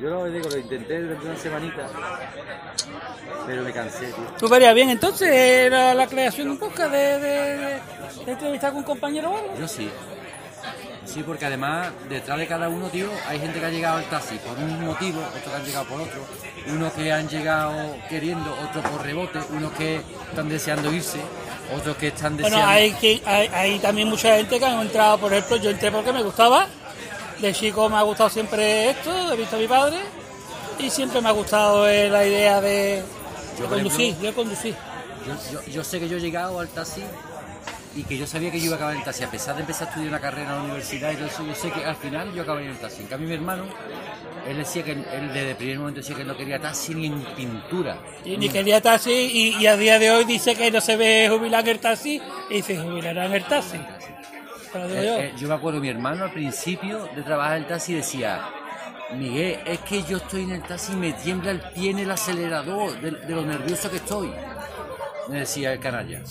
Yo lo digo, lo intenté durante una semanita, pero me cansé, tío. ¿Tú verías bien entonces era la creación de un podcast de, de, de- entrevistar con un compañero o algo? Yo sí. Sí, porque además detrás de cada uno, tío, hay gente que ha llegado al taxi por un motivo, otros que han llegado por otro, unos que han llegado queriendo, otros por rebote, unos que están deseando irse, otros que están deseando... Bueno, hay, que, hay, hay también mucha gente que han entrado, por ejemplo, yo entré porque me gustaba. De chico me ha gustado siempre esto, he visto a mi padre y siempre me ha gustado eh, la idea de, Yo, de conducir, ejemplo, yo conducir. Yo, yo- yo sé que yo he llegado al taxi y que yo sabía que yo iba a acabar en el taxi, a pesar de empezar a estudiar una carrera en la universidad y todo eso, yo sé que al final yo acabaría en el taxi. En cambio mi hermano, él decía que él desde el primer momento decía que no quería taxi ni en pintura. Y ni quería taxi y, y a día de hoy dice que no se ve jubilar en el taxi y se jubilará en el taxi. Pero digo Eh, yo, eh, yo me acuerdo, mi hermano al principio de trabajar en el taxi decía, Miguel, es que yo estoy en el taxi y me tiembla el pie en el acelerador de, de lo nervioso que estoy. Me decía el canalla.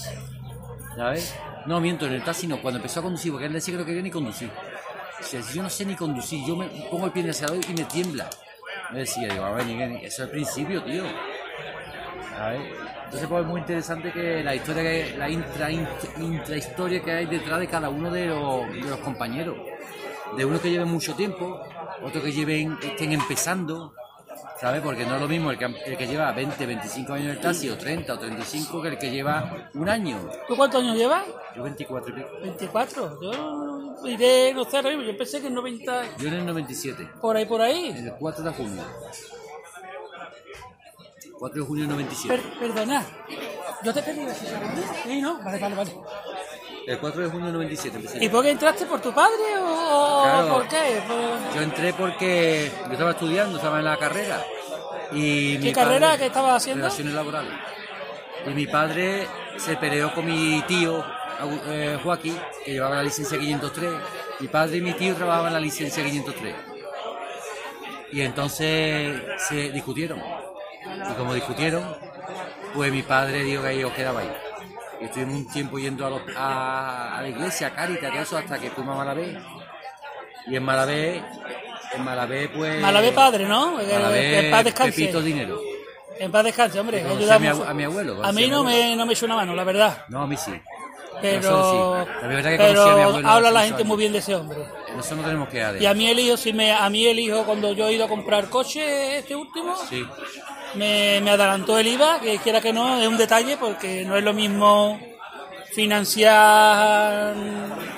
¿Sabes? No, miento, en el taxi no, cuando empezó a conducir, porque él decía que no quería ni conducir. Yo no sé ni conducir, yo me pongo el pie en el acelerador y me tiembla. Me decía, digo, a ver, Miguel, eso es el principio, tío. ¿Sabes? Entonces pues es muy interesante que la historia que la intra, intra- intrahistoria que hay detrás de cada uno de los, de los compañeros. De uno que lleven mucho tiempo, otro que lleven, estén empezando, ¿sabes? Porque no es lo mismo el que, el que lleva 20, 25 años en el taxi, o 30 o 35, que el que lleva un año. ¿tú cuántos años llevas? Yo 24 y pico. 24. Yo iré, no sé, yo pensé que en 90, Yo en el 97, por ahí, por ahí. en el 4 de junio. 4 de junio del 97. Per- perdona, yo te pedí. Sí, ¿no? Vale, vale, vale. El 4 de junio del 97 empecé. ¿Y por qué entraste por tu padre o Claro. por qué? Por- Yo entré porque yo estaba estudiando, estaba en la carrera. Y mi ¿Qué carrera padre- que estabas haciendo? Relaciones laborales. Y mi padre se peleó con mi tío eh, Joaquín, que llevaba la licencia 503. Mi padre y mi tío trabajaban la licencia 503. Y entonces se discutieron. Y como discutieron, pues mi padre dijo que yo quedaba ahí. Y estuvimos un tiempo yendo a, los- a- a la iglesia, a Cáritas, todo eso, hasta que fuimos a Malavé. Y en Malavé, en Malavé, pues. Malavé padre, ¿no? Que en paz descanse. Pepito Dinero. En paz descanse, hombre. A mi a abuelo, A mí no me, no me echa una mano, la verdad. No, a mí sí. Pero, Nosotros sí. La verdad que pero conocí a mi abuelo habla la gente muy bien de ese hombre. Eso no tenemos que dar. Y a mí el hijo, si me, a mí el hijo cuando yo he ido a comprar coche, este último, Sí. me, me adelantó el IVA, que quiera que no, es un detalle porque no es lo mismo financiar,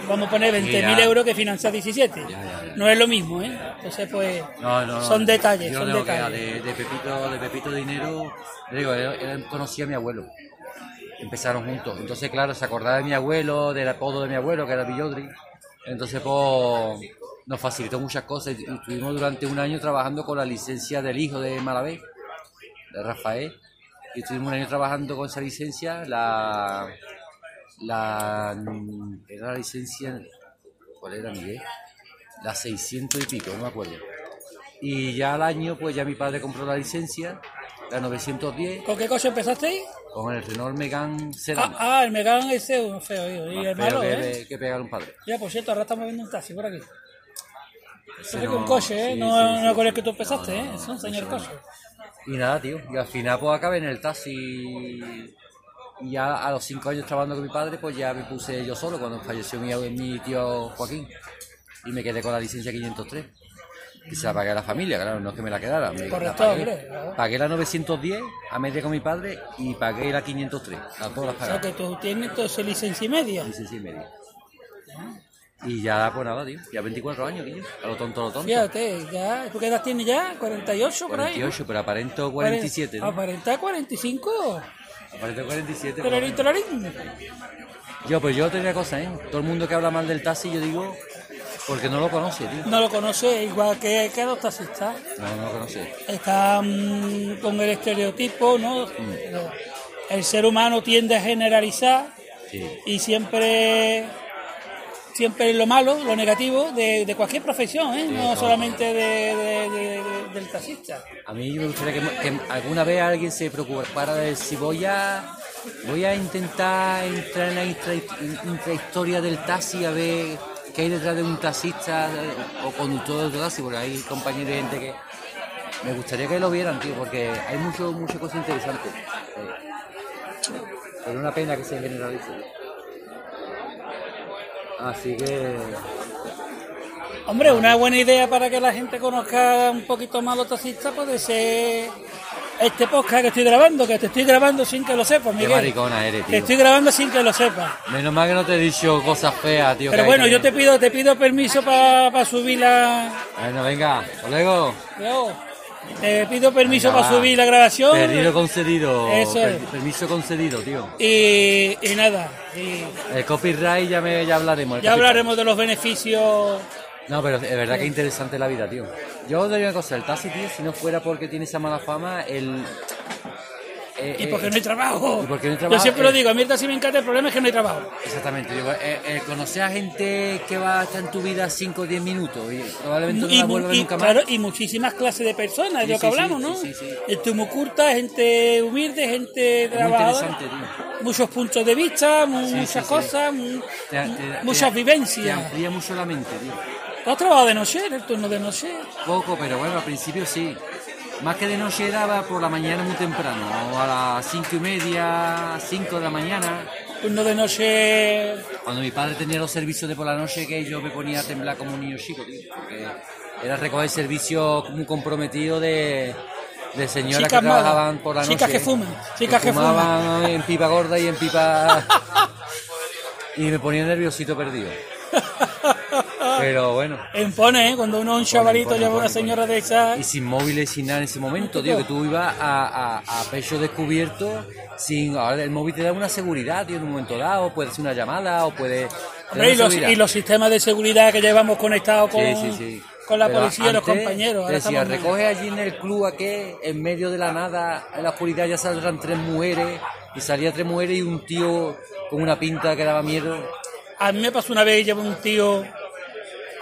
vamos a poner 20.000 Ya. euros que financiar 17. Ya, ya, ya. No es lo mismo, ¿eh? Entonces, pues, No, no, no. son detalles, Yo son que detalles. De, de Pepito, de Pepito Dinero, digo, él, él conocía a mi abuelo. Empezaron juntos. Entonces, claro, se acordaba de mi abuelo, del apodo de mi abuelo, que era Villodri. Entonces, pues, nos facilitó muchas cosas. Y estuvimos durante un año trabajando con la licencia del hijo de Malavé, de Rafael. Y estuvimos un año trabajando con esa licencia. La. La. Era la licencia. ¿Cuál era, Miguel? La 600 y pico, no me acuerdo. Y ya al año, pues ya mi padre compró la licencia, la 910, ¿Con qué coche empezasteis? Con el Renault Megane Sedan. Ah, ah, el Megane ese uno feo, hijo, y el feo malo, que, ¿eh? que pegar un padre. Ya, por cierto, ahora estamos viendo un taxi por aquí. Ese Ese no- un coche, ¿eh? sí, no, sí, no sí. con el que tú empezaste, No, ¿eh? Es un no, señor coche. Y nada, tío. Y al final, pues acabé en el taxi. Y ya a los cinco años trabajando con mi padre, pues ya me puse yo solo cuando falleció mi, mi tío Joaquín. Y me quedé con la licencia 503. Y se la pagué a la familia, claro, no es que me la quedara. Me, la Correcto, pagué. hombre, claro. Pagué la 910 a media con mi padre y pagué la 503. Las dos las O pagué. sea que tú tienes entonces licencia y media. Licencia y media. Y ya, pues nada, tío. Ya 24 años, tío. A lo tonto, a lo tonto. Fíjate, ya, ¿tú qué edad tienes ya? ¿48 por ahí? 48, pero aparento 47, ¿no? Aparenta 45. Aparento 47. Tolarín, pero- tolarín. Yo, pues yo tenía cosas, ¿eh? Todo el mundo que habla mal del taxi, yo digo, porque no lo conoce, tío. No lo conoce, igual que, que los taxistas. No, no lo conoce. Están con el estereotipo, ¿no? El ser humano tiende a generalizar Sí. y siempre siempre lo malo, lo negativo de, de cualquier profesión, ¿eh? no solamente de- de- de- de- del taxista. A mí me gustaría que, que alguna vez alguien se preocupara de si voy a voy a intentar entrar en la intra, intrahistoria del taxi a ver qué hay detrás de un taxista o conductor de taxi, porque hay compañeros y gente que me gustaría que lo vieran, tío, porque hay mucho, muchas cosas interesantes. Eh, pero una pena que se generalice. Así que Hombre, una buena idea para que la gente conozca un poquito más los taxistas puede ser este podcast que estoy grabando, que te estoy grabando sin que lo sepas, qué Miguel. maricona eres, Te estoy grabando sin que lo sepas. Menos mal que no te he dicho cosas feas, tío. Pero bueno, yo te pido, te pido permiso para subir la. Bueno, venga, hasta luego. Te pido permiso para subir la grabación. Perdido concedido. Eso es. Per- Permiso concedido, tío. Y, y nada, y El copyright ya, me, ya hablaremos. ya hablaremos de los beneficios. No, pero es verdad que es interesante la vida, tío. Yo digo una cosa, el taxi, tío, si no fuera porque tiene esa mala fama, el... eh, Y eh, porque no hay trabajo. y porque no hay Yo trabajo, siempre eh. lo digo, a mí el taxi me encanta, el problema es que no hay trabajo. Exactamente, digo, eh, eh, conocer a gente que va a estar en tu vida 5 o 10 minutos y probablemente no la vuelva nunca más. claro, y muchísimas clases de personas, de lo que sí, sí, hablamos, ¿no? sí, sí, sí. Gente muy curta, gente humilde, gente trabajadora. interesante, tío. Muchos puntos de vista, muchas cosas, mu- Te- te- muchas te- vivencias. Te amplía mucho la mente, tío. ¿Tú has trabajado de noche, en el turno de noche? Poco, pero bueno, al principio sí. Más que de noche daba por la mañana muy temprano, a las 5 y media, 5 de la mañana. Turno de noche... Cuando mi padre tenía los servicios de por la noche, que yo me ponía a temblar como un niño chico, tío. Porque era recoger servicios muy comprometidos de, de señoras Chicas que trabajaban por la noche. chicas que fuman, chicas que fumaban en pipa gorda y en pipa... y me ponía nerviosito perdido. Pero bueno. Impone, ¿eh? Cuando uno un chavalito lleva una impone, señora de esas... Y sin móviles, sin nada en ese momento, tío, que tú ibas a, a, a pecho descubierto, sin. Ahora el móvil te da una seguridad, tío, en un momento dado, puede hacer una llamada o puede. Hombre, y, una los, y los sistemas de seguridad que llevamos conectados con, Sí, sí, sí. con la Pero policía y los compañeros. Ahora decía, recoge allí en el club aquel, en medio de la nada, en la oscuridad ya saldrán tres mujeres, y salía tres mujeres y un tío con una pinta que daba miedo. A mí me pasó una vez, llevo un tío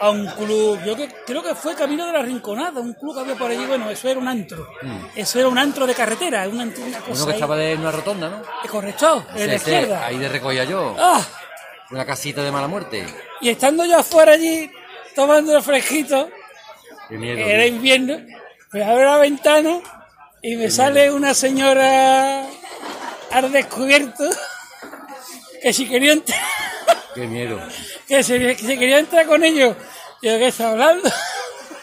a un club, yo que, creo que fue Camino de la Rinconada, un club que había por allí, bueno, eso era un antro. Eso era un antro de carretera, un antro, una cosa Mm. Uno que ahí. estaba de en una rotonda, ¿no? Eh, Correcto, de la Ese- izquierda. ahí de recogía yo. ¡Ah! Una casita de mala muerte. Y estando yo afuera allí, tomando el fresquito, Qué miedo. era invierno, pues abro la ventana y me sale una señora al descubierto que si quería entrar, Qué miedo. que se, que se quería entrar con ellos. Yo, ¿qué está hablando?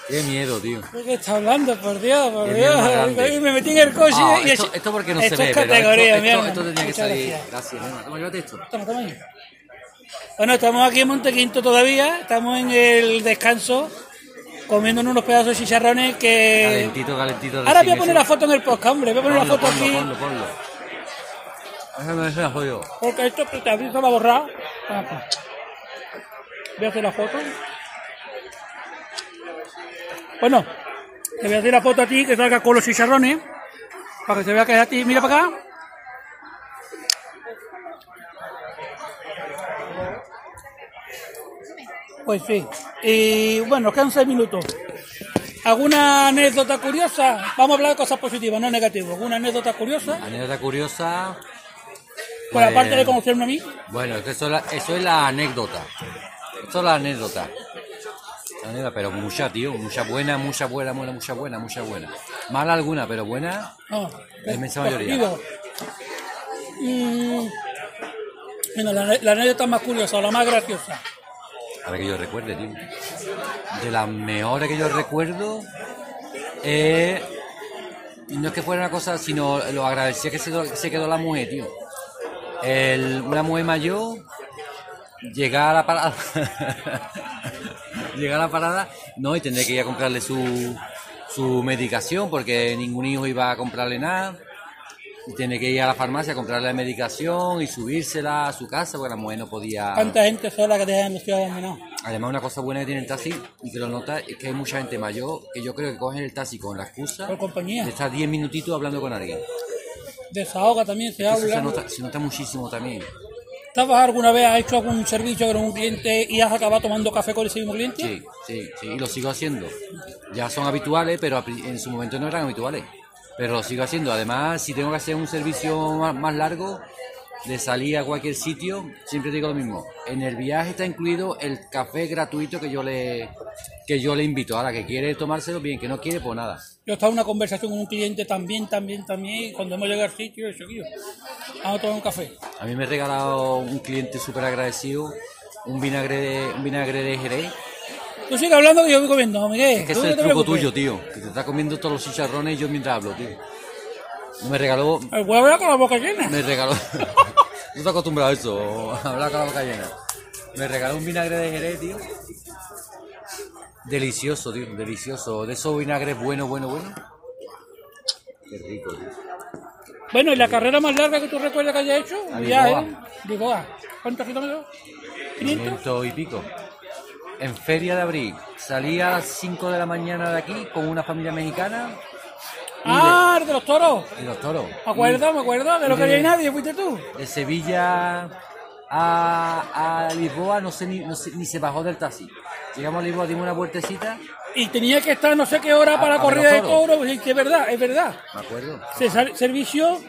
Qué miedo, tío. ¿De qué está hablando? Por Dios, por Qué Dios. Y me metí en el coche Ah, y... esto, esto porque no esto se ve, es pero categoría, esto, mi esto, hermano. esto tendría que salir. gracias. Gracias, nena. Toma, llévate esto. Toma, toma. Bueno, estamos aquí en Montequinto todavía, estamos en el descanso, comiéndonos unos pedazos de chicharrones que... Calentito, calentito. Ahora voy a poner la foto en el podcast, hombre, voy a poner la Ponlo, foto ponlo, aquí, Ponlo, ponlo. Déjame la jodido. porque esto te aviso va a borrar. Papá. Voy a hacer la foto. Bueno, te voy a hacer la foto a ti, que salga con los chicharrones, para que se vea que es a ti. Mira para acá. Pues sí. Y bueno, quedan seis minutos. ¿Alguna anécdota curiosa? Vamos a hablar de cosas positivas, no negativas. ¿Alguna anécdota curiosa? Anécdota curiosa. Por la parte de conocerme a mí. Bueno, que eso, es la- eso es la anécdota. Esto es la anécdota. Pero mucha, tío. Mucha buena, mucha buena, buena, mucha buena, mucha buena. Mala alguna, pero buena. No, La inmensa mayoría. positivo. Mm, bueno, la, la anécdota más curiosa, la más graciosa. A ver que yo recuerde, tío. De las mejores que yo recuerdo, eh, no es que fuera una cosa, sino lo agradecía que se, que se quedó la mujer, tío. El- una mujer mayor, llegar a la parada, llegar a la parada, no, y tendré que ir a comprarle su, su medicación, porque ningún hijo iba a comprarle nada. Y tiene que ir a la farmacia a comprarle la medicación y subírsela a su casa, porque la mujer no podía... ¿Cuánta gente sola que dejan los ciudad abandonados? Además, una cosa buena que tiene el taxi y que lo nota es que hay mucha gente mayor que yo creo que cogen el taxi con la excusa Por compañía. de estar 10 minutitos hablando con alguien. Desahoga también, se habla. nota, se nota muchísimo también. ¿Estabas alguna vez, has hecho algún servicio con un cliente y has acabado tomando café con ese mismo cliente? Sí, sí, sí, y lo sigo haciendo. Ya son habituales, pero en su momento no eran habituales. Pero lo sigo haciendo. Además, si tengo que hacer un servicio más, más largo, de salir a cualquier sitio, siempre digo lo mismo. En el viaje está incluido el café gratuito que yo le, que yo le invito. Ahora, que quiere tomárselo bien, que no quiere, pues nada. Yo estaba en una conversación con un cliente también, también, también, y cuando hemos llegado al sitio, eso, tío, vamos a tomar un café. A mí me ha regalado un cliente súper agradecido un vinagre de, un vinagre de Jerez. Tú sigue hablando que yo voy comiendo, Miguel. Es que ese es el te truco tuyo, tío. Que te está comiendo todos los chicharrones y yo mientras hablo, tío. Me regaló, El huevo era con la boca llena. me regaló. no estoy acostumbrado a eso, a hablar con la boca llena. Me regaló un vinagre de Jerez, tío. Delicioso, tío, delicioso. De esos vinagres bueno, bueno, bueno. Qué rico, tío. Bueno, ¿y la carrera más larga que tú recuerdas que haya hecho? A ya, Lisboa. ¿eh? Lisboa. ¿Cuántos kilómetros? ¿500? 500 y pico. En Feria de Abril. Salí a las 5 de la mañana de aquí con una familia mexicana Ah, el de los toros. de, de los toros. Me acuerdo, me acuerdo, que de- quería ir nadie, fuiste tú. De Sevilla a, a Lisboa no sé, ni, no sé- ni se bajó del taxi. Llegamos a Lisboa, dimos una vueltecita, Y tenía que estar no sé qué hora para a la corrida de toros, y que es verdad, es verdad. me acuerdo. Se sal- servicio,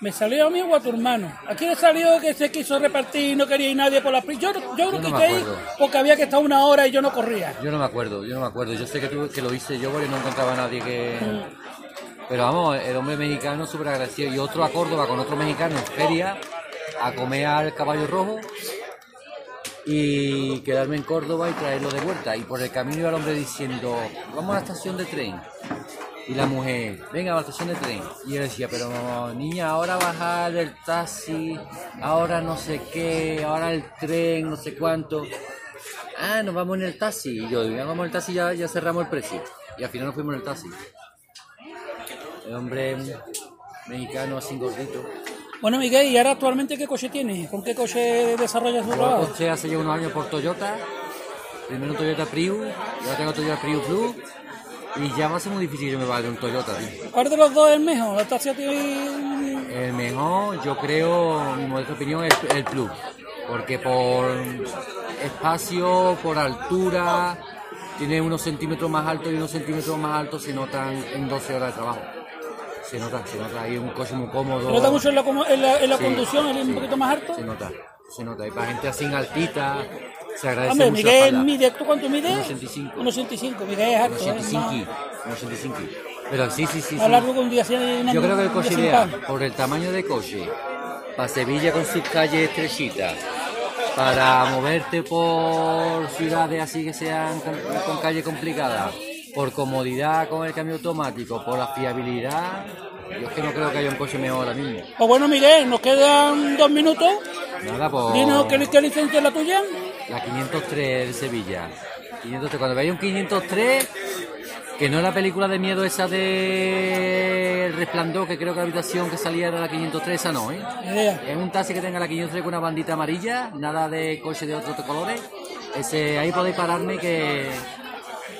me salió a mí o a tu hermano. ¿A quién le salió que se quiso repartir y no quería ir nadie por la pri- Yo, yo Yo no ir acuerdo. porque había que estar una hora y yo no corría. Yo no me acuerdo, yo no me acuerdo. Yo sé que, tú, que lo hice yo porque no encontraba a nadie que... Mm. Pero vamos, el hombre mexicano súper agradecido. Y otro a Córdoba con otro mexicano en feria a comer al caballo rojo y quedarme en Córdoba y traerlo de vuelta. Y por el camino iba el hombre diciendo, vamos a la estación de tren. Y la mujer, venga a la estación de tren. Y él decía, pero niña, ahora bajar del taxi, ahora no sé qué, ahora el tren, no sé cuánto. Ah, nos vamos en el taxi. Y yo, vamos en el taxi, ya, ya cerramos el precio. Y al final nos fuimos en el taxi. El hombre mexicano así gordito. Bueno, Miguel, ¿y ahora actualmente qué coche tienes? ¿Con qué coche desarrollas tu trabajo? coché hace ya unos años por Toyota. Primero un Toyota Prius, y ahora tengo Toyota Prius Plus. Y ya va a ser muy difícil que me vaya un Toyota, tío. ¿Cuál de los dos es mejor? ¿La taxi El mejor, yo creo, mi modesta opinión, es el Plus. Porque por espacio, por altura, tiene unos centímetros más altos y unos centímetros más altos se notan en 12 horas de trabajo. Se nota, se nota. Hay un coche muy cómodo. ¿Te nota mucho en la, en la- en la Sí, conducción, un sí, poquito más alto? Se nota, se nota. Y para gente así en altita, se agradece Hombre, mucho Miguel, mide, ¿tú cuánto mides? 1,85. 1,65. Miguel es alto, Unos ¿eh? 85, unos 85. Pero sí, sí, sí. Sí. largo un día sin Yo creo que el un coche pan. por el tamaño de coche, para Sevilla con sus calles estrechitas, para moverte por ciudades así que sean con, con calles complicadas, por comodidad con el cambio automático, por la fiabilidad, yo es que no creo que haya un coche mejor ahora mismo. Pues bueno, Miguel, nos quedan dos minutos. Nada, por Dinos qué, qué licencia es la tuya. la 503 de Sevilla. 503, cuando veáis un 503, que no es la película de miedo esa de El Resplandor, que creo que la habitación que salía era la 503, esa no, ¿eh? Es un taxi que tenga la 503 con una bandita amarilla, nada de coche de otros colores. Ese, ahí podéis pararme que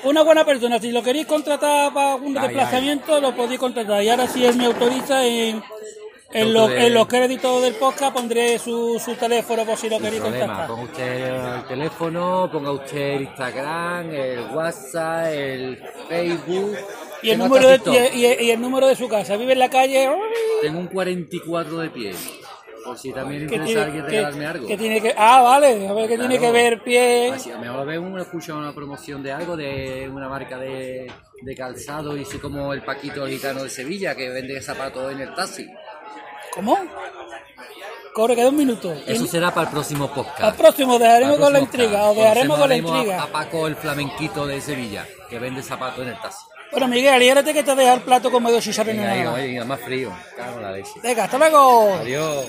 Una buena persona, si lo queréis contratar para un Ay, desplazamiento, lo podéis contratar. Y ahora si él me autoriza, en, en, los, de- en los créditos del podcast pondré su, su teléfono por si lo sin queréis problema. contactar. Ponga usted el teléfono, ponga usted el Instagram, el WhatsApp, el Facebook. Y el, número de, y, y- y el número de su casa. Vive en la calle. Tengo un 44 de pie. Por si también Que interesa a alguien que- regalarme algo. que tiene que, ah, vale, a ver que Claro. tiene que ver pie. Así, a lo mejor ve uno escucha una promoción de algo, de una marca de, de calzado, y así como el Paquito gitano de Sevilla, que vende zapatos en el taxi. ¿Cómo? Corre, queda un minuto. Eso será para el próximo podcast. Al próximo dejaremos con la intriga, podcast. dejaremos con la intriga. A, Paco el flamenquito de Sevilla, que vende zapatos en el taxi. Bueno, Miguel, aliérate que te deja el plato con medio chicharrón Venga, nada venga, más. venga, más frío. Cago en la leche. Venga, hasta luego. Adiós.